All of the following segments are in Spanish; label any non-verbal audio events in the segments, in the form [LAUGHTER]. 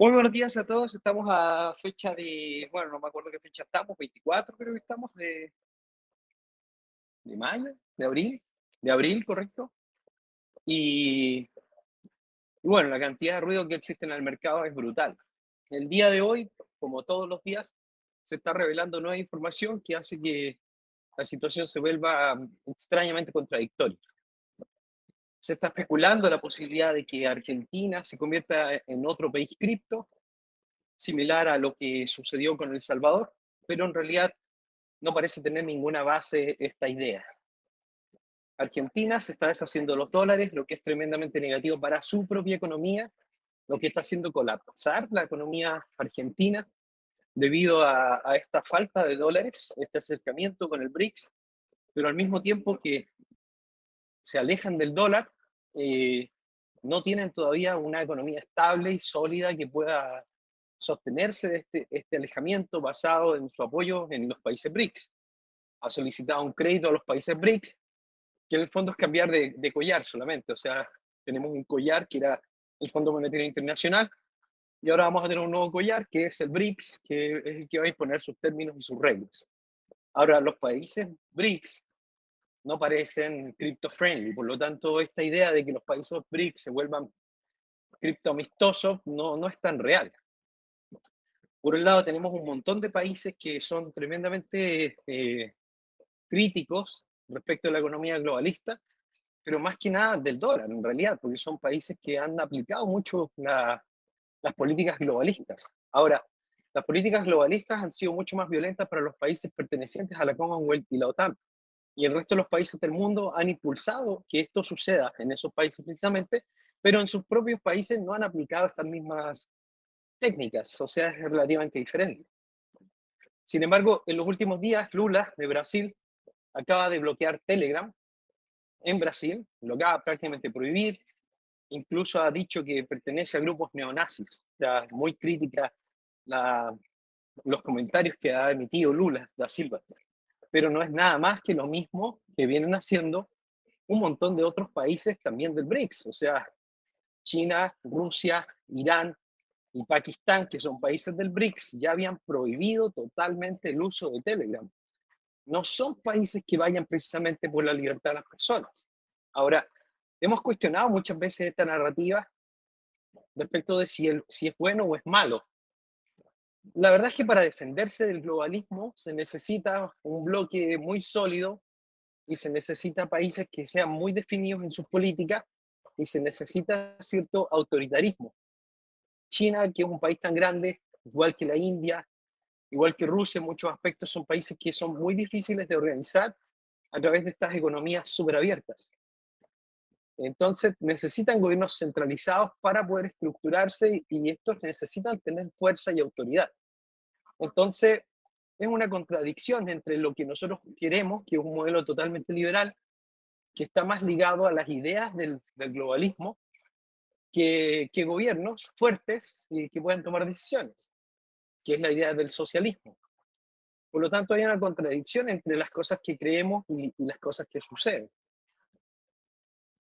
Buenos días a todos. Estamos a fecha de, bueno, no me acuerdo qué fecha estamos, 24 creo que estamos de, de mayo, de abril, de abril, correcto. Y bueno, la cantidad de ruido que existe en el mercado es brutal. El día de hoy, como todos los días, se está revelando nueva información que hace que la situación se vuelva extrañamente contradictoria se está especulando la posibilidad de que Argentina se convierta en otro país cripto, similar a lo que sucedió con El Salvador, pero en realidad no parece tener ninguna base esta idea. Argentina se está deshaciendo los dólares, lo que es tremendamente negativo para su propia economía, lo que está haciendo colapsar la economía argentina debido a, a esta falta de dólares, este acercamiento con el BRICS, pero al mismo tiempo que se alejan del dólar, eh, no tienen todavía una economía estable y sólida que pueda sostenerse de este, este alejamiento basado en su apoyo en los países BRICS. Ha solicitado un crédito a los países BRICS, que en el fondo es cambiar de, de collar solamente. O sea, tenemos un collar que era el Fondo Monetario Internacional, y ahora vamos a tener un nuevo collar que es el BRICS, que es el que va a imponer sus términos y sus reglas. Ahora, los países BRICS no parecen crypto-friendly. Por lo tanto, esta idea de que los países BRICS se vuelvan cripto-amistosos no, no es tan real. Por un lado, tenemos un montón de países que son tremendamente eh, críticos respecto a la economía globalista, pero más que nada del dólar, en realidad, porque son países que han aplicado mucho las políticas globalistas. Ahora, las políticas globalistas han sido mucho más violentas para los países pertenecientes a la Commonwealth y la OTAN y el resto de los países del mundo han impulsado que esto suceda en esos países precisamente, pero en sus propios países no han aplicado estas mismas técnicas, o sea, es relativamente diferente. Sin embargo, en los últimos días, Lula de Brasil acaba de bloquear Telegram en Brasil, lo acaba prácticamente prohibir, incluso ha dicho que pertenece a grupos neonazis, o sea, muy crítica la, los comentarios que ha emitido Lula da Silva pero no es nada más que lo mismo que vienen haciendo un montón de otros países también del BRICS, o sea, China, Rusia, Irán y Pakistán, que son países del BRICS, ya habían prohibido totalmente el uso de Telegram. No son países que vayan precisamente por la libertad de las personas. Ahora, hemos cuestionado muchas veces esta narrativa respecto de si, si es bueno o es malo la verdad es que para defenderse del globalismo se necesita un bloque muy sólido y se necesita países que sean muy definidos en sus políticas y se necesita cierto autoritarismo. China, que es un país tan grande, igual que la India, igual que Rusia, en muchos aspectos son países que son muy difíciles de organizar a través de estas economías superabiertas. Entonces necesitan gobiernos centralizados para poder estructurarse y estos necesitan tener fuerza y autoridad. Entonces es una contradicción entre lo que nosotros queremos, que es un modelo totalmente liberal, que está más ligado a las ideas del, globalismo, que, gobiernos fuertes y que puedan tomar decisiones, que es la idea del socialismo. Por lo tanto, hay una contradicción entre las cosas que creemos y las cosas que suceden.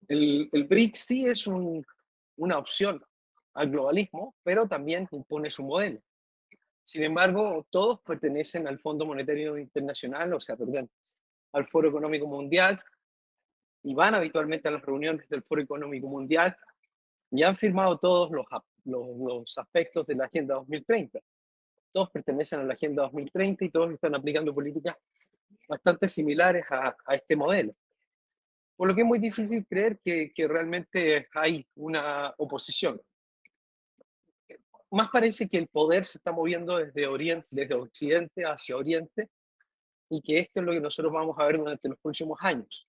El, el BRICS sí es una opción al globalismo, pero también impone su modelo. Sin embargo, todos pertenecen al Fondo Monetario Internacional, o sea, perdón, al Foro Económico Mundial, y van habitualmente a las reuniones del Foro Económico Mundial, y han firmado todos los, los, aspectos de la Agenda 2030. Todos pertenecen a la Agenda 2030 y todos están aplicando políticas bastante similares a, a este modelo. Por lo que es muy difícil creer que, que realmente hay una oposición. Más parece que el poder se está moviendo desde, oriente, desde Occidente hacia Oriente y que esto es lo que nosotros vamos a ver durante los próximos años.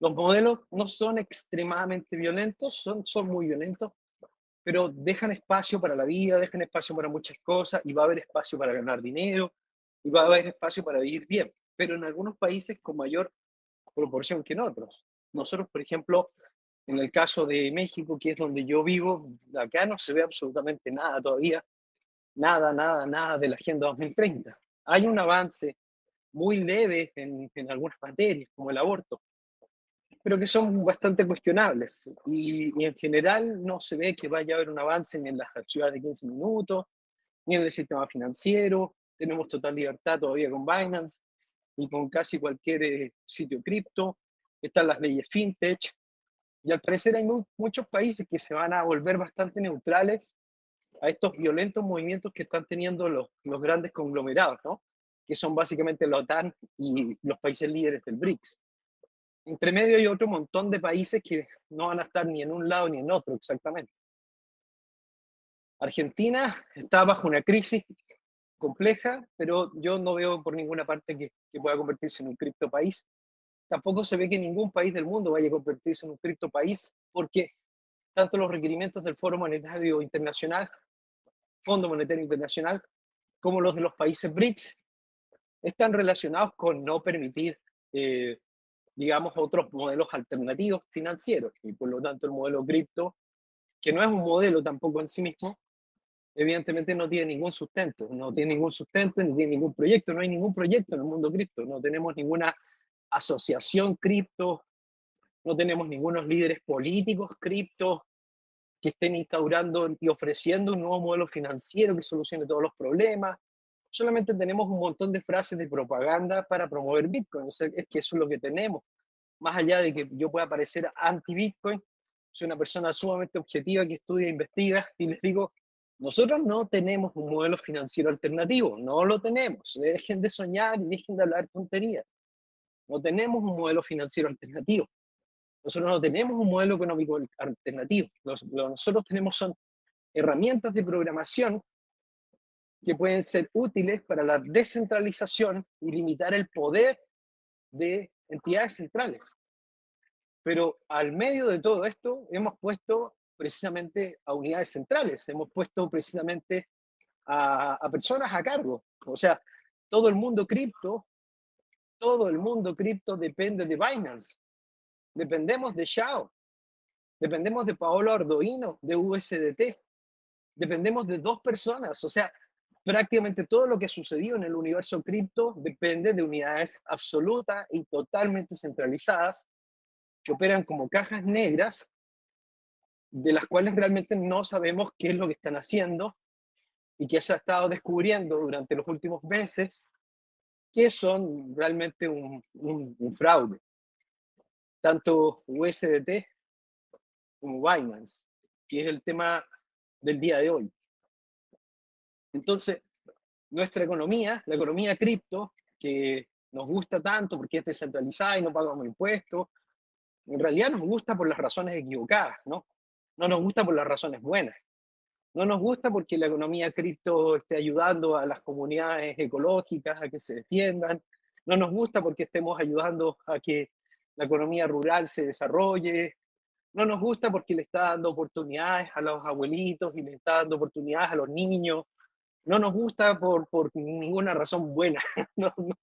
Los modelos no son extremadamente violentos, son, son muy violentos, pero dejan espacio para la vida, dejan espacio para muchas cosas y va a haber espacio para ganar dinero y va a haber espacio para vivir bien. Pero en algunos países con mayor proporción que en otros. Nosotros, por ejemplo, en el caso de México, que es donde yo vivo, acá no se ve absolutamente nada todavía, nada, nada, nada de la Agenda 2030. Hay un avance muy leve en, en algunas materias, como el aborto, pero que son bastante cuestionables. Y, y, en general no se ve que vaya a haber un avance ni en las ciudades de 15 minutos, ni en el sistema financiero. Tenemos total libertad todavía con Binance y con casi cualquier eh, sitio cripto. Están las leyes fintech. Y al parecer hay muchos países que se van a volver bastante neutrales a estos violentos movimientos que están teniendo los, los grandes conglomerados, ¿no? que son básicamente la OTAN y los países líderes del BRICS. Entre medio hay otro montón de países que no van a estar ni en un lado ni en otro exactamente. Argentina está bajo una crisis compleja, pero yo no veo por ninguna parte que, que pueda convertirse en un cripto país. Tampoco se ve que ningún país del mundo vaya a convertirse en un cripto país, porque tanto los requerimientos del Foro Monetario Internacional, Fondo Monetario Internacional, como los de los países BRICS, están relacionados con no permitir, eh, digamos, otros modelos alternativos financieros. Y por lo tanto el modelo cripto, que no es un modelo tampoco en sí mismo, evidentemente no tiene ningún sustento, no tiene ningún sustento, ni tiene ningún proyecto, no hay ningún proyecto en el mundo cripto, no tenemos ninguna asociación cripto, no tenemos ningunos líderes políticos cripto que estén instaurando y ofreciendo un nuevo modelo financiero que solucione todos los problemas. Solamente tenemos un montón de frases de propaganda para promover Bitcoin. Es, que eso es lo que tenemos. Más allá de que yo pueda parecer anti-Bitcoin, soy una persona sumamente objetiva que estudia e investiga y les digo, nosotros no tenemos un modelo financiero alternativo, no lo tenemos. Dejen de soñar y dejen de hablar tonterías. No tenemos un modelo financiero alternativo. Nosotros no tenemos un modelo económico alternativo. Lo que nosotros tenemos son herramientas de programación que pueden ser útiles para la descentralización y limitar el poder de entidades centrales. Pero al medio de todo esto hemos puesto precisamente a unidades centrales, hemos puesto precisamente a, personas a cargo. O sea, todo el mundo cripto, todo el mundo cripto depende de Binance. Dependemos de Shao. Dependemos de Paolo Ardoino, de USDT. Dependemos de dos personas. O sea, prácticamente todo lo que ha sucedido en el universo cripto depende de unidades absolutas y totalmente centralizadas que operan como cajas negras de las cuales realmente no sabemos qué es lo que están haciendo y que se ha estado descubriendo durante los últimos meses que son realmente un, un, fraude. Tanto USDT como Binance, que es el tema del día de hoy. Entonces, nuestra economía, la economía cripto, que nos gusta tanto porque es descentralizada y no pagamos impuestos, en realidad nos gusta por las razones equivocadas, ¿no? No nos gusta por las razones buenas. No nos gusta porque la economía cripto esté ayudando a las comunidades ecológicas a que se defiendan. No nos gusta porque estemos ayudando a que la economía rural se desarrolle. No nos gusta porque le está dando oportunidades a los abuelitos y le está dando oportunidades a los niños no nos gusta por, ninguna razón buena. [LAUGHS]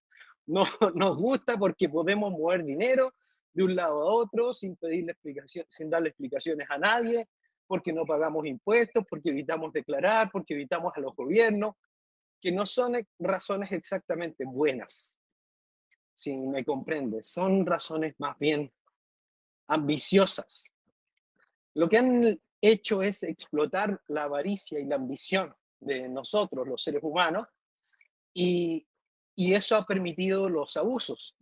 No, nos gusta porque podemos mover dinero de un lado a otro sin pedirle explicación, sin darle explicaciones a nadie, porque no pagamos impuestos, porque evitamos declarar, porque evitamos a los gobiernos, que no son razones exactamente buenas, si me comprende, son razones más bien ambiciosas. Lo que han hecho es explotar la avaricia y la ambición de nosotros, los seres humanos, y, y eso ha permitido los abusos,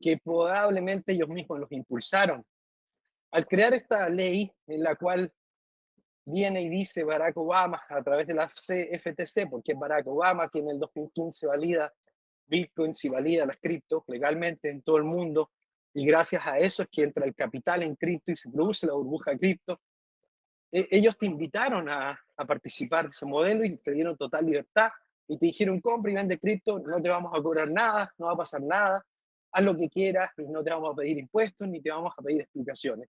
que probablemente ellos mismos los impulsaron. Al crear esta ley en la cual viene y dice Barack Obama a través de la CFTC, porque es Barack Obama quien en el 2015 valida Bitcoin y valida las criptos legalmente en todo el mundo, y gracias a eso es que entra el capital en cripto y se produce la burbuja cripto. E, ellos te invitaron a, a participar de ese modelo y te dieron total libertad y te dijeron compra y vende cripto, no te vamos a cobrar nada, no va a pasar nada, haz lo que quieras no te vamos a pedir impuestos ni te vamos a pedir explicaciones.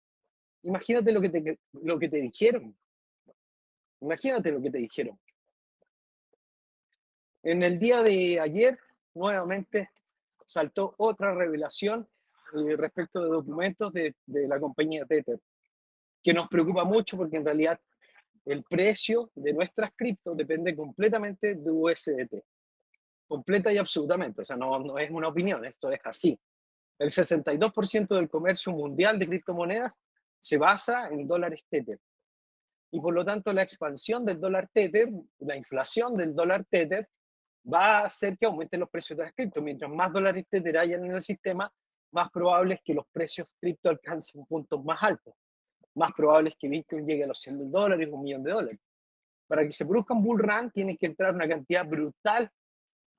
Imagínate lo que te, lo que te dijeron. Imagínate lo que te dijeron. En el día de ayer, nuevamente, saltó otra revelación eh, respecto de documentos de, de la compañía Tether, que nos preocupa mucho porque en realidad el precio de nuestras criptos depende completamente de USDT. Completa y absolutamente. O sea, no, no es una opinión, esto es así. El 62% del comercio mundial de criptomonedas se basa en dólares Tether. Y por lo tanto, la expansión del dólar Tether, la inflación del dólar Tether, va a hacer que aumenten los precios de las cripto. Mientras más dólares Tether hayan en el sistema, más probable es que los precios cripto alcancen puntos más altos. Más probable es que Bitcoin llegue a los 100 mil dólares, un millón de dólares. Para que se produzca un bull run, tiene que entrar una cantidad brutal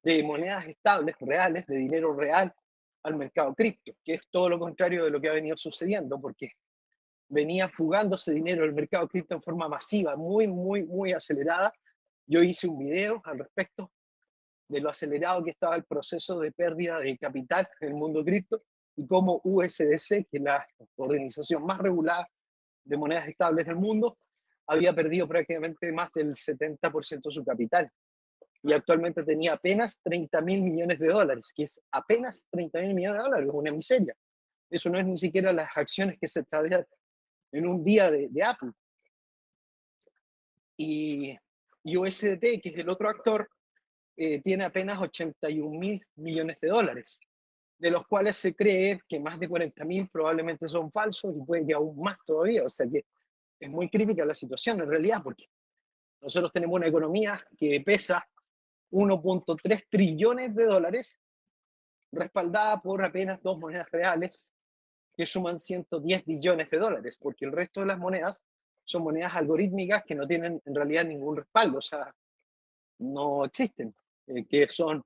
de monedas estables, reales, de dinero real al mercado cripto, que es todo lo contrario de lo que ha venido sucediendo, porque venía fugándose dinero del mercado cripto en forma masiva, muy, muy, muy acelerada. Yo hice un video al respecto de lo acelerado que estaba el proceso de pérdida de capital en el mundo cripto y cómo USDC, que es la organización más regulada de monedas estables del mundo, había perdido prácticamente más del 70% de su capital. Y actualmente tenía apenas 30 mil millones de dólares, que es apenas 30 mil millones de dólares, una miseria. Eso no es ni siquiera las acciones que se tradean en un día de, de Apple. Y, y USDT, que es el otro actor, eh, tiene apenas 81 mil millones de dólares, de los cuales se cree que más de 40 mil probablemente son falsos y pueden que aún más todavía. O sea que es muy crítica la situación en realidad, porque nosotros tenemos una economía que pesa 1.3 trillones de dólares, respaldada por apenas dos monedas reales que suman 110 billones de dólares, porque el resto de las monedas son monedas algorítmicas que no tienen en realidad ningún respaldo, o sea, no existen. Eh, que son,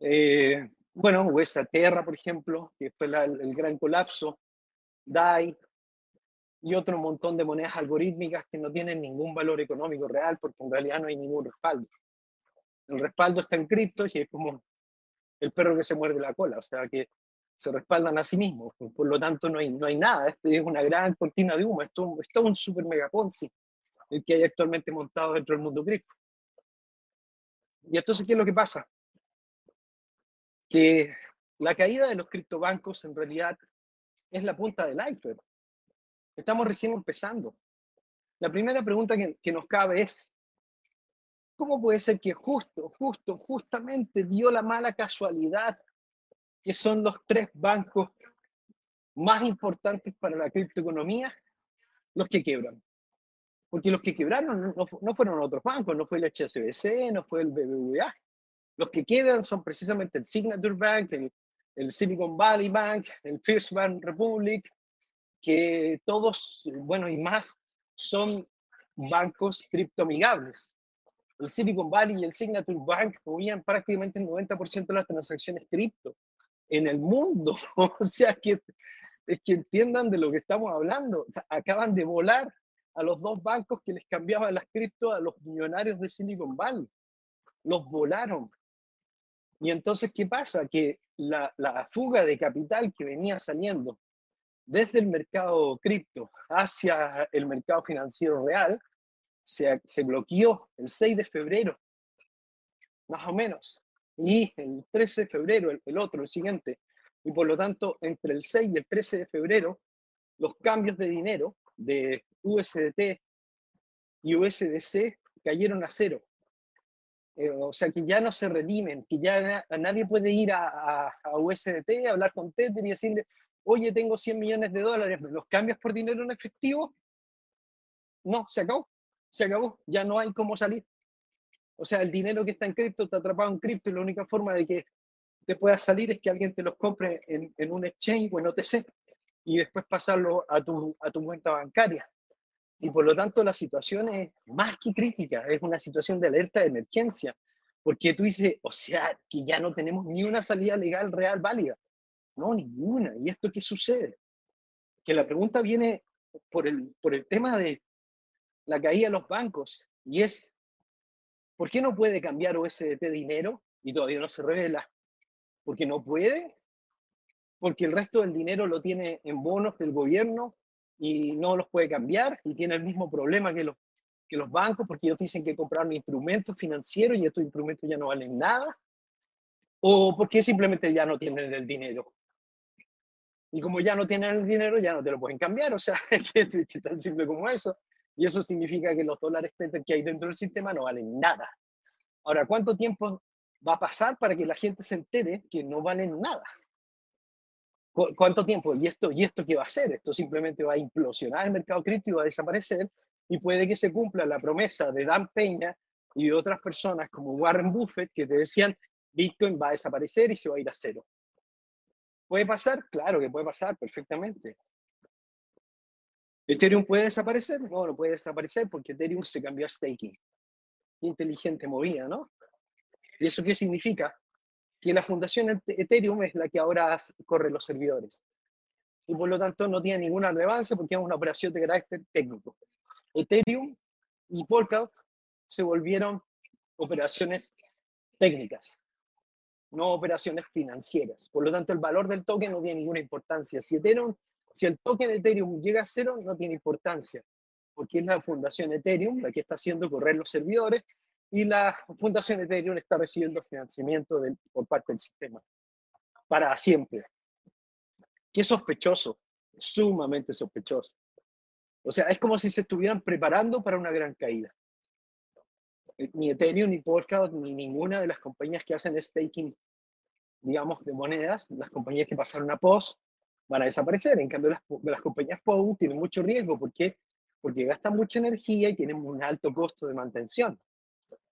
eh, bueno, Huesa Terra, por ejemplo, que fue el gran colapso, DAI, y otro montón de monedas algorítmicas que no tienen ningún valor económico real porque en realidad no hay ningún respaldo. El respaldo está en cripto y es como el perro que se muerde la cola, o sea que se respaldan a sí mismos, por lo tanto no hay, no hay nada, este es una gran cortina de humo, esto, esto es un super mega Ponzi el que hay actualmente montado dentro del mundo cripto. Y entonces, ¿qué es lo que pasa? Que la caída de los criptobancos en realidad es la punta del iceberg. Estamos recién empezando. La primera pregunta que, que nos cabe es, ¿cómo puede ser que justo, justo, justamente dio la mala casualidad que son los tres bancos más importantes para la criptoeconomía los que quebran? porque los que quebraron no, fueron otros bancos, no fue el HSBC, no fue el BBVA. Los que quedan son precisamente el Signature Bank, el, Silicon Valley Bank, el First Bank Republic, que todos, bueno, y más, son bancos criptoamigables. El Silicon Valley y el Signature Bank movían prácticamente el 90% de las transacciones cripto en el mundo. [LAUGHS] o sea, que, es que entiendan de lo que estamos hablando. acaban de volar a los dos bancos que les cambiaban las cripto a los millonarios de Silicon Valley. Los volaron. Y entonces, ¿qué pasa? Que la, fuga de capital que venía saliendo desde el mercado cripto hacia el mercado financiero real se, bloqueó el 6 de febrero, más o menos. Y el 13 de febrero, el, otro, el siguiente. Y por lo tanto, entre el 6 y el 13 de febrero, los cambios de dinero de USDT y USDC cayeron a cero. Eh, o sea, que ya no se redimen, que ya nadie puede ir a, a, USDT, hablar con Tether y decirle, oye, tengo 100 millones de dólares, ¿los cambias por dinero en efectivo? No, se acabó, se acabó, ya no hay cómo salir. O sea, el dinero que está en cripto está atrapado en cripto y la única forma de que te pueda salir es que alguien te los compre en, en un exchange o en OTC y después pasarlo a tu, a tu cuenta bancaria. Y por lo tanto la situación es más que crítica, es una situación de alerta de emergencia, porque tú dices, o sea, que ya no tenemos ni una salida legal real válida. No, ninguna. ¿Y esto qué sucede? Que la pregunta viene por el, por el tema de la caída de los bancos y es, ¿por qué no puede cambiar USDT dinero y todavía no se revela? Porque no puede, porque el resto del dinero lo tiene en bonos del gobierno y no los puede cambiar y tiene el mismo problema que los, que los bancos porque ellos dicen que compraron instrumentos financieros y estos instrumentos ya no valen nada o porque simplemente ya no tienen el dinero. Y como ya no tienen el dinero, ya no te lo pueden cambiar. O sea, [LAUGHS] es tan simple como eso. Y eso significa que los dólares que hay dentro del sistema no valen nada. Ahora, ¿cuánto tiempo va a pasar para que la gente se entere que no valen nada? ¿Cuánto tiempo? ¿Y esto, ¿Y esto qué va a hacer? Esto simplemente va a implosionar el mercado cripto y va a desaparecer. Y puede que se cumpla la promesa de Dan Peña y de otras personas como Warren Buffett que te decían, Bitcoin va a desaparecer y se va a ir a cero. ¿Puede pasar? Claro que puede pasar perfectamente. ¿Ethereum puede desaparecer? No, no puede desaparecer porque Ethereum se cambió a staking. Inteligente movida, ¿no? ¿Y eso qué significa? Que la fundación Ethereum es la que ahora corre los servidores. Y por lo tanto no tiene ninguna relevancia porque es una operación de carácter técnico. Ethereum y Polkadot se volvieron operaciones técnicas, no operaciones financieras. Por lo tanto, el valor del token no tiene ninguna importancia. Si, Ethereum, si el token Ethereum llega a cero, no tiene importancia, porque es la fundación Ethereum la que está haciendo correr los servidores y la fundación Ethereum está recibiendo financiamiento por parte del sistema para siempre. Qué sospechoso, sumamente sospechoso. O sea, es como si se estuvieran preparando para una gran caída. Eh, ni Ethereum, ni Polkadot, ni ninguna de las compañías que hacen staking, digamos, de monedas, las compañías que pasaron a POS, van a desaparecer. En cambio, las, las compañías POS tienen mucho riesgo. ¿Por qué? Porque gastan mucha energía y tienen un alto costo de mantención.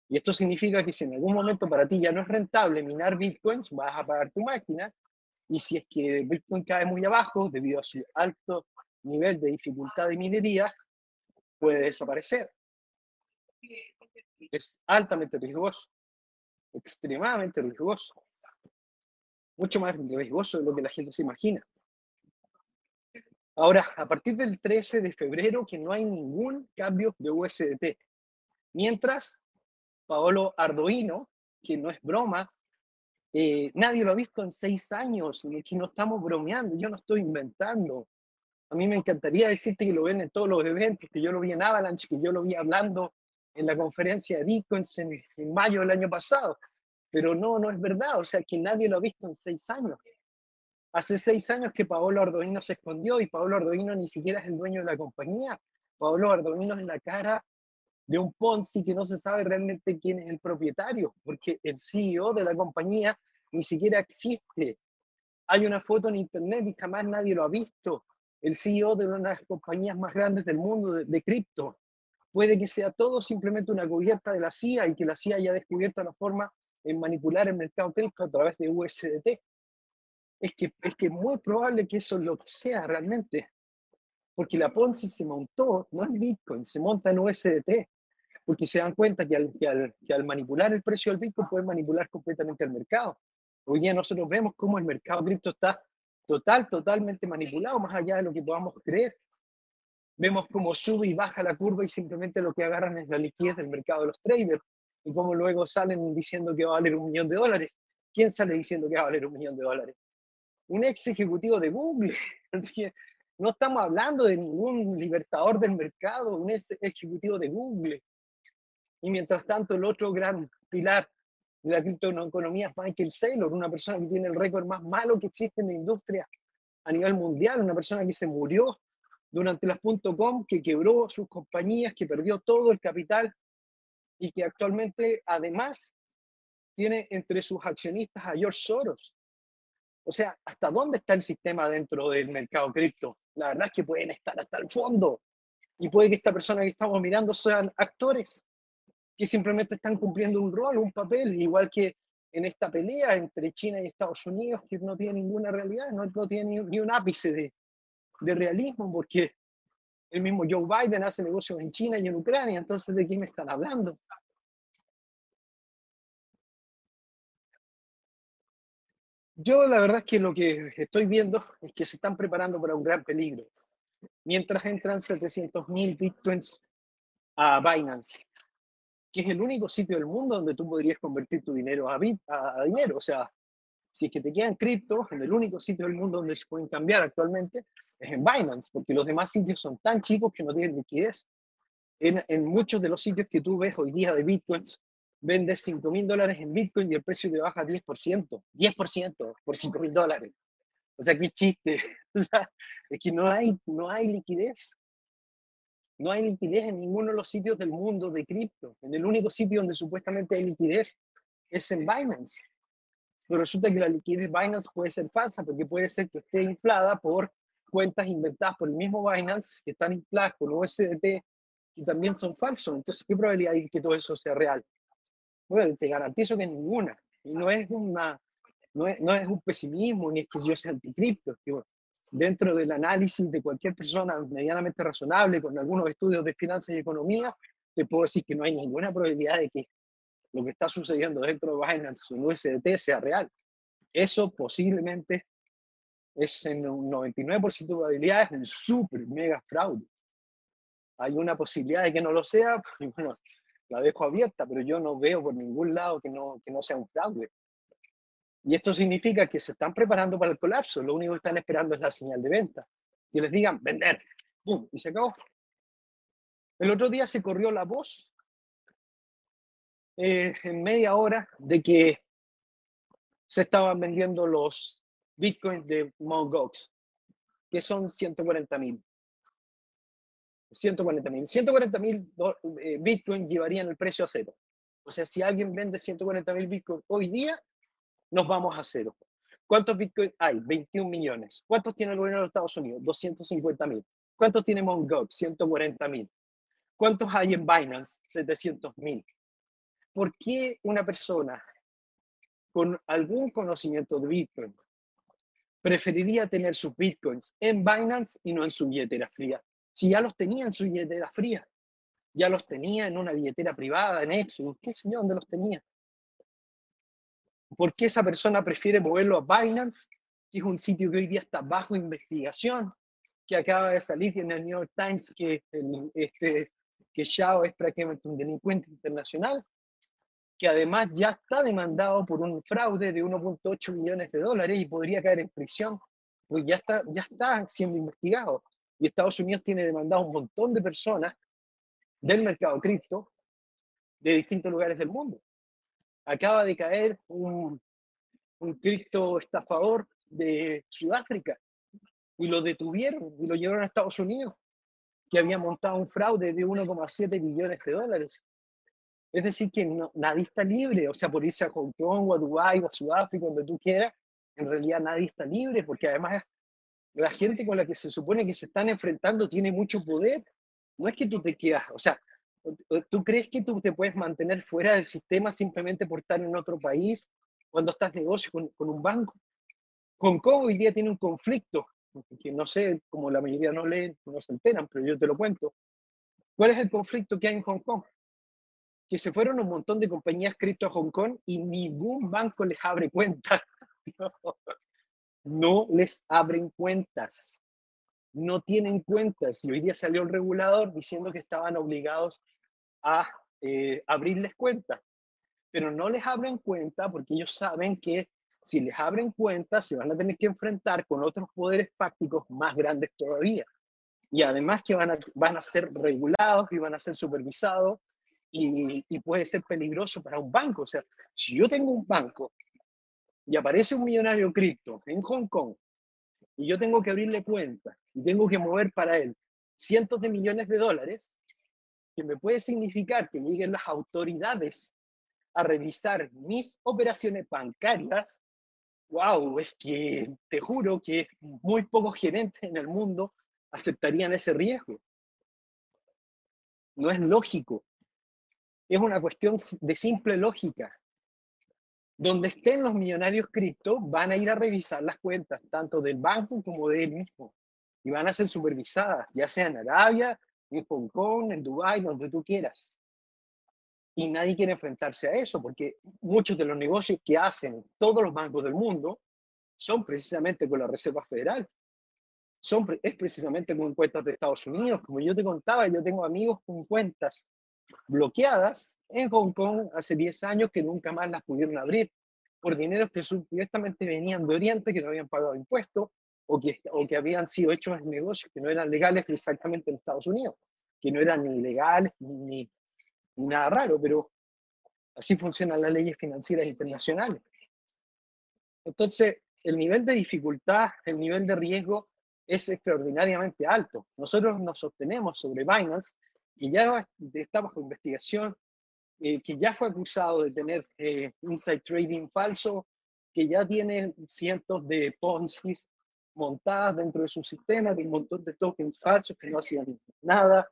Y esto significa que si en algún momento para ti ya no es rentable minar bitcoins, vas a pagar tu máquina. Y si es que Bitcoin cae muy abajo debido a su alto nivel de dificultad de minería, puede desaparecer. Es altamente riesgoso, extremadamente riesgoso. Mucho más riesgoso de lo que la gente se imagina. Ahora, a partir del 13 de febrero, que no hay ningún cambio de USDT. Mientras Paolo Ardoino, que no es broma, eh, nadie lo ha visto en seis años, que no estamos bromeando, yo no estoy inventando. A mí me encantaría decirte que lo ven en todos los eventos, que yo lo vi en Avalanche, que yo lo vi hablando en la conferencia de Bitcoins en, en mayo del año pasado, pero no, no es verdad, o sea, que nadie lo ha visto en seis años. Hace seis años que Paolo Ardoino se escondió y Paolo Ardoino ni siquiera es el dueño de la compañía. Paolo Ardoino es la cara de un Ponzi que no se sabe realmente quién es el propietario, porque el CEO de la compañía ni siquiera existe. Hay una foto en internet y jamás nadie lo ha visto. El CEO de una de las compañías más grandes del mundo de, cripto. Puede que sea todo simplemente una cubierta de la CIA y que la CIA haya descubierto la forma en manipular el mercado cripto a través de USDT. Es que es que muy probable que eso lo que sea realmente. Porque la Ponzi se montó, no en Bitcoin, se monta en USDT porque se dan cuenta que al, que al, manipular el precio del Bitcoin pueden manipular completamente el mercado. Hoy día nosotros vemos cómo el mercado cripto está total, totalmente manipulado, más allá de lo que podamos creer. Vemos cómo sube y baja la curva y simplemente lo que agarran es la liquidez del mercado de los traders y cómo luego salen diciendo que va a valer un millón de dólares. ¿Quién sale diciendo que va a valer un millón de dólares? Un ex ejecutivo de Google. [LAUGHS] No estamos hablando de ningún libertador del mercado, un ex ejecutivo de Google. Y mientras tanto, el otro gran pilar de la criptoeconomía es Michael Saylor, una persona que tiene el récord más malo que existe en la industria a nivel mundial, una persona que se murió durante las .com, que quebró sus compañías, que perdió todo el capital y que actualmente además tiene entre sus accionistas a George Soros. O sea, ¿hasta dónde está el sistema dentro del mercado cripto? La verdad es que pueden estar hasta el fondo. Y puede que esta persona que estamos mirando sean actores que simplemente están cumpliendo un rol, un papel, igual que en esta pelea entre China y Estados Unidos, que no tiene ninguna realidad, no, tiene ni, un ápice de, de realismo, porque el mismo Joe Biden hace negocios en China y en Ucrania, entonces ¿de qué me están hablando? Yo la verdad es que lo que estoy viendo es que se están preparando para un gran peligro. Mientras entran 700.000 bitcoins a Binance, que es el único sitio del mundo donde tú podrías convertir tu dinero a, a, dinero. O sea, si es que te quedan criptos, en el único sitio del mundo donde se pueden cambiar actualmente es en Binance, porque los demás sitios son tan chicos que no tienen liquidez. En, en muchos de los sitios que tú ves hoy día de bitcoins, vendes 5 mil dólares en bitcoin y el precio te baja 10%, 10% por 5 mil dólares. O sea, qué chiste. [LAUGHS] O sea, es que no hay, no hay liquidez. No hay liquidez en ninguno de los sitios del mundo de cripto. En el único sitio donde supuestamente hay liquidez es en Binance. pero resulta que la liquidez Binance puede ser falsa porque puede ser que esté inflada por cuentas inventadas por el mismo Binance que están infladas con USDT y también son falsos. Entonces, ¿qué probabilidad hay que todo eso sea real? Bueno, te garantizo que ninguna. Y no es, una, no es, no es un pesimismo ni es que yo sea anticripto. dentro del análisis de cualquier persona medianamente razonable con algunos estudios de finanzas y economía, te puedo decir que no hay ninguna probabilidad de que lo que está sucediendo dentro de Binance en USDT sea real. Eso posiblemente es en un 99% de probabilidades un súper mega fraude. Hay una posibilidad de que no lo sea, [LAUGHS] bueno, la dejo abierta, pero yo no veo por ningún lado que no, que no sea un fraude. Y esto significa que se están preparando para el colapso, lo único que están esperando es la señal de venta. Que les digan, vender, ¡pum! Y se acabó. El otro día se corrió la voz eh, en media hora de que se estaban vendiendo los bitcoins de Mt. Que son 140 mil. 140 mil. 140 mil eh, bitcoins llevarían el precio a cero. O sea, si alguien vende 140 mil bitcoins hoy día, nos vamos a cero. ¿Cuántos bitcoins hay? 21 millones. ¿Cuántos tiene el gobierno de Estados Unidos? 250 mil. ¿Cuántos tiene Mt. Gox? 140 mil. ¿Cuántos hay en Binance? 700 mil. ¿Por qué una persona con algún conocimiento de Bitcoin preferiría tener sus Bitcoins en Binance y no en su billetera fría? Si ya los tenía en su billetera fría, ya los tenía en una billetera privada, en Exodus, qué sé yo, dónde los tenía. ¿Por qué esa persona prefiere moverlo a Binance, que es un sitio que hoy día está bajo investigación, que acaba de salir en el New York Times que, este, que Xiao es prácticamente un delincuente internacional? que además ya está demandado por un fraude de 1.8 millones de dólares y podría caer en prisión, pues ya está, ya está siendo investigado. Y Estados Unidos tiene demandado un montón de personas del mercado cripto de distintos lugares del mundo. Acaba de caer un, un cripto estafador de Sudáfrica y lo detuvieron y lo llevaron a Estados Unidos, que había montado un fraude de 1,7 millones de dólares. Es decir, que nadie está libre, o sea, por irse a Hong Kong o a Dubái o a Sudáfrica, donde tú quieras, en realidad nadie está libre, porque además la gente con la que se supone que se están enfrentando tiene mucho poder. No es que tú te quedas, o sea, ¿tú crees que tú te puedes mantener fuera del sistema simplemente por estar en otro país cuando estás negocio con, un banco? Hong Kong hoy día tiene un conflicto, que no sé, como la mayoría no leen, no se enteran, pero yo te lo cuento. ¿Cuál es el conflicto que hay en Hong Kong? que se fueron un montón de compañías cripto a Hong Kong y ningún banco les abre cuentas. [LAUGHS] No, les abren cuentas. No tienen cuentas. Y hoy día salió el regulador diciendo que estaban obligados a eh, abrirles cuentas. Pero no les abren cuenta porque ellos saben que si les abren cuentas se van a tener que enfrentar con otros poderes fácticos más grandes todavía. Y además que van a, van a ser regulados y van a ser supervisados y, puede ser peligroso para un banco. O sea, si yo tengo un banco y aparece un millonario cripto en Hong Kong y yo tengo que abrirle cuenta y tengo que mover para él cientos de millones de dólares, que me puede significar que lleguen las autoridades a revisar mis operaciones bancarias, wow, es que te juro que muy pocos gerentes en el mundo aceptarían ese riesgo. No es lógico es una cuestión de simple lógica. Donde estén los millonarios cripto, van a ir a revisar las cuentas, tanto del banco como de él mismo. Y van a ser supervisadas, ya sea en Arabia, en Hong Kong, en Dubái, donde tú quieras. Y nadie quiere enfrentarse a eso, porque muchos de los negocios que hacen todos los bancos del mundo son precisamente con la Reserva Federal. Son, es precisamente con cuentas de Estados Unidos. Como yo te contaba, yo tengo amigos con cuentas bloqueadas en Hong Kong hace 10 años que nunca más las pudieron abrir por dineros que supuestamente venían de Oriente, que no habían pagado impuestos o que, o que habían sido hechos en negocios que no eran legales exactamente en Estados Unidos, que no eran ni legales ni, ni nada raro, pero así funcionan las leyes financieras internacionales. Entonces, el nivel de dificultad, el nivel de riesgo es extraordinariamente alto. Nosotros nos sostenemos sobre Binance que ya está bajo investigación, eh, que ya fue acusado de tener eh, inside trading falso, que ya tiene cientos de Ponzi montadas dentro de su sistema, de un montón de tokens falsos que no hacían nada,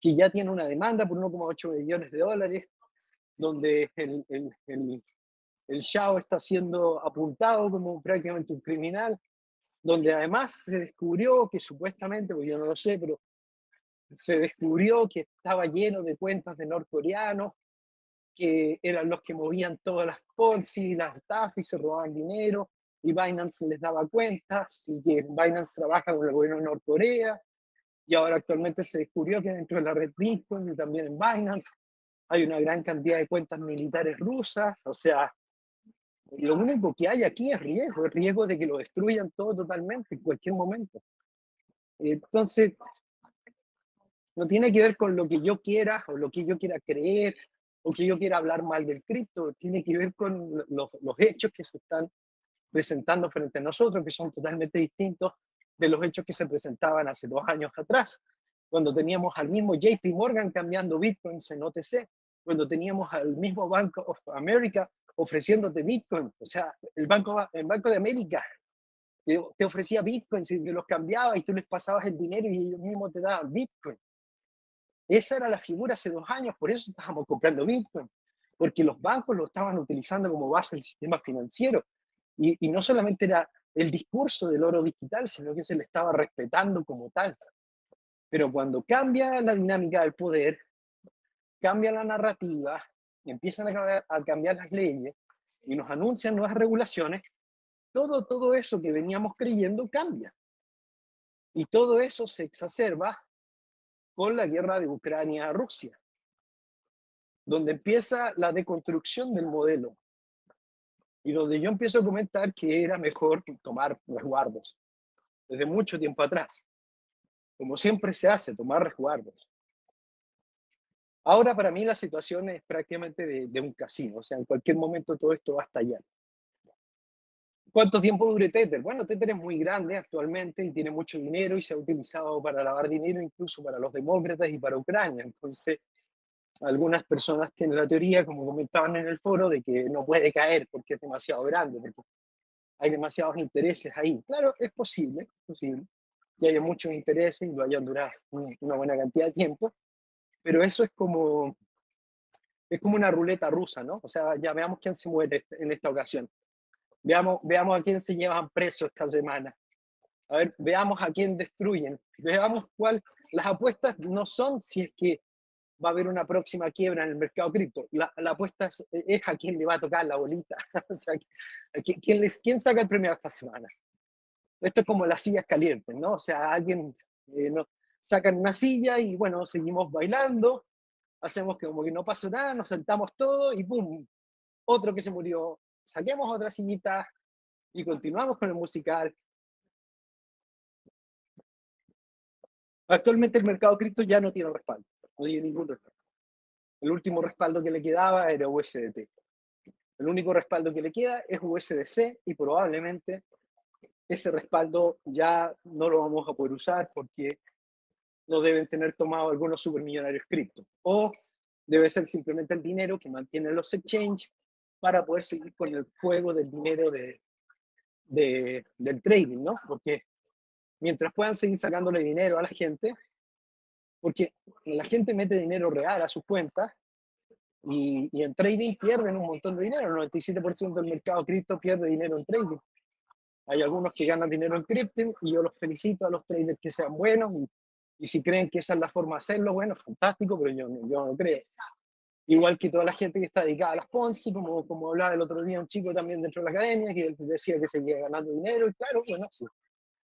que ya tiene una demanda por 1,8 millones de dólares, donde el, el, el, el Shao está siendo apuntado como prácticamente un criminal, donde además se descubrió que supuestamente, pues yo no lo sé, pero se descubrió que estaba lleno de cuentas de norcoreanos, que eran los que movían todas las Ponzi, las estafas y se robaban dinero, y Binance les daba cuentas, y que Binance trabaja con el gobierno de Norcorea, y ahora actualmente se descubrió que dentro de la red Bitcoin y también en Binance hay una gran cantidad de cuentas militares rusas, o sea, lo único que hay aquí es riesgo, es riesgo de que lo destruyan todo totalmente en cualquier momento. Entonces, no tiene que ver con lo que yo quiera o lo que yo quiera creer o que yo quiera hablar mal del cripto, tiene que ver con los, los hechos que se están presentando frente a nosotros, que son totalmente distintos de los hechos que se presentaban hace dos años atrás, cuando teníamos al mismo JP Morgan cambiando bitcoins en OTC, cuando teníamos al mismo Bank of America ofreciéndote bitcoin, o sea, el Banco, el Banco de América te, ofrecía bitcoins y te los cambiaba y tú les pasabas el dinero y ellos mismos te daban bitcoin. Esa era la figura hace dos años, por eso estábamos comprando bitcoin, porque los bancos lo estaban utilizando como base del sistema financiero. Y, no solamente era el discurso del oro digital, sino que se le estaba respetando como tal. Pero cuando cambia la dinámica del poder, cambia la narrativa, empiezan a, a cambiar las leyes y nos anuncian nuevas regulaciones, todo, todo eso que veníamos creyendo cambia. Y todo eso se exacerba con la guerra de Ucrania-Rusia, donde empieza la deconstrucción del modelo y donde yo empiezo a comentar que era mejor tomar resguardos, desde mucho tiempo atrás, como siempre se hace, tomar resguardos. Ahora para mí la situación es prácticamente de, un casino, o sea, en cualquier momento todo esto va a estallar. ¿Cuánto tiempo dure Tether? Bueno, Tether es muy grande actualmente y tiene mucho dinero y se ha utilizado para lavar dinero incluso para los demócratas y para Ucrania. Entonces, algunas personas tienen la teoría, como comentaban en el foro, de que no puede caer porque es demasiado grande, porque hay demasiados intereses ahí. Claro, es posible, es posible que haya muchos intereses y lo hayan durado una buena cantidad de tiempo, pero eso es como, es como una ruleta rusa, ¿no? O sea, ya veamos quién se muere en esta ocasión. Veamos, veamos a quién se llevan preso esta semana. A ver, veamos a quién destruyen. Veamos cuál. Las apuestas no son si es que va a haber una próxima quiebra en el mercado cripto. La, la apuesta es, es, a quién le va a tocar la bolita. [LAUGHS] o sea, ¿quién, les, ¿quién saca el premio esta semana? Esto es como las sillas calientes, ¿no? O sea, alguien eh, no, sacan una silla y bueno, seguimos bailando, hacemos que como que no pasó nada, nos sentamos todos y ¡pum! Otro que se murió. Saquemos otra sillita y continuamos con el musical. Actualmente el mercado cripto ya no tiene respaldo no tiene ningún respaldo. El último respaldo que le quedaba era USDT. El único respaldo que le queda es USDC y probablemente ese respaldo ya no lo vamos a poder usar porque no deben tener tomado algunos supermillonarios cripto. O debe ser simplemente el dinero que mantienen los exchanges para poder seguir con el juego del dinero de, de, del trading, ¿no? Porque mientras puedan seguir sacándole dinero a la gente, porque la gente mete dinero real a sus cuentas y, y, en trading pierden un montón de dinero. El 97% del mercado cripto pierde dinero en trading. Hay algunos que ganan dinero en cripto y yo los felicito a los traders que sean buenos y, y si creen que esa es la forma de hacerlo, bueno, fantástico, pero yo, yo no creo. Igual que toda la gente que está dedicada a las Ponzi, como, como hablaba el otro día un chico también dentro de la academia, que decía que seguía ganando dinero, y claro, bueno, sí,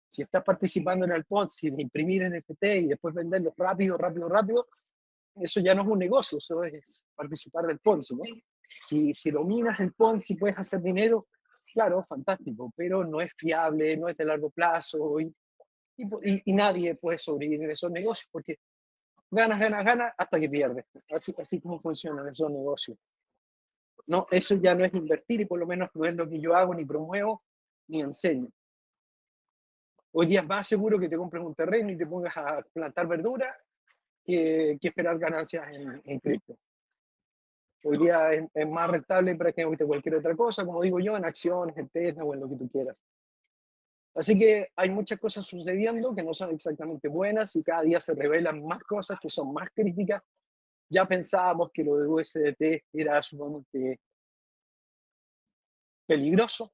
si estás participando en el Ponzi, de imprimir NFT y después venderlo rápido, rápido, rápido, eso ya no es un negocio, eso es participar del Ponzi, ¿no? Si, si dominas el Ponzi, puedes hacer dinero, claro, fantástico, pero no es fiable, no es de largo plazo y, y, y nadie puede sobrevivir en esos negocios porque ganas, ganas, ganas hasta que pierdes. Así, así como funcionan esos negocios. No, eso ya no es invertir y por lo menos no es lo que yo hago, ni promuevo, ni enseño. Hoy día es más seguro que te compres un terreno y te pongas a plantar verdura que, que esperar ganancias en, en cripto. Hoy día es, es más rentable que cualquier otra cosa, como digo yo, en acciones, en Tesla o en lo que tú quieras. Así que hay muchas cosas sucediendo que no son exactamente buenas y cada día se revelan más cosas que son más críticas. Ya pensábamos que lo de USDT era sumamente peligroso,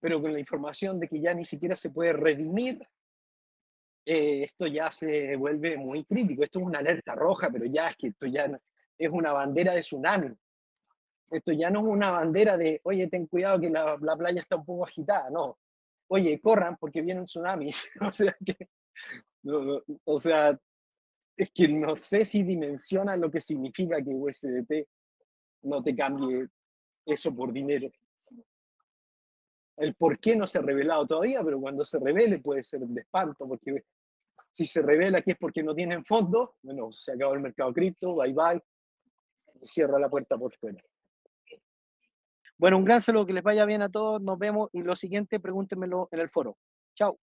pero con la información de que ya ni siquiera se puede redimir, eh, esto ya se vuelve muy crítico. Esto es una alerta roja, pero ya es que esto ya es una bandera de tsunami. Esto ya no es una bandera de, oye, ten cuidado que la, la playa está un poco agitada, no oye, corran porque viene un tsunami. [LAUGHS] o sea, que, o sea, es que no sé si dimensiona lo que significa que USDT no te cambie eso por dinero. El por qué no se ha revelado todavía, pero cuando se revele puede ser de espanto, porque si se revela que es porque no tienen fondos, bueno, se acabó el mercado cripto, bye bye, cierra la puerta por fuera. Bueno, un gran saludo, que les vaya bien a todos, nos vemos y lo siguiente pregúntenmelo en el foro. Chao.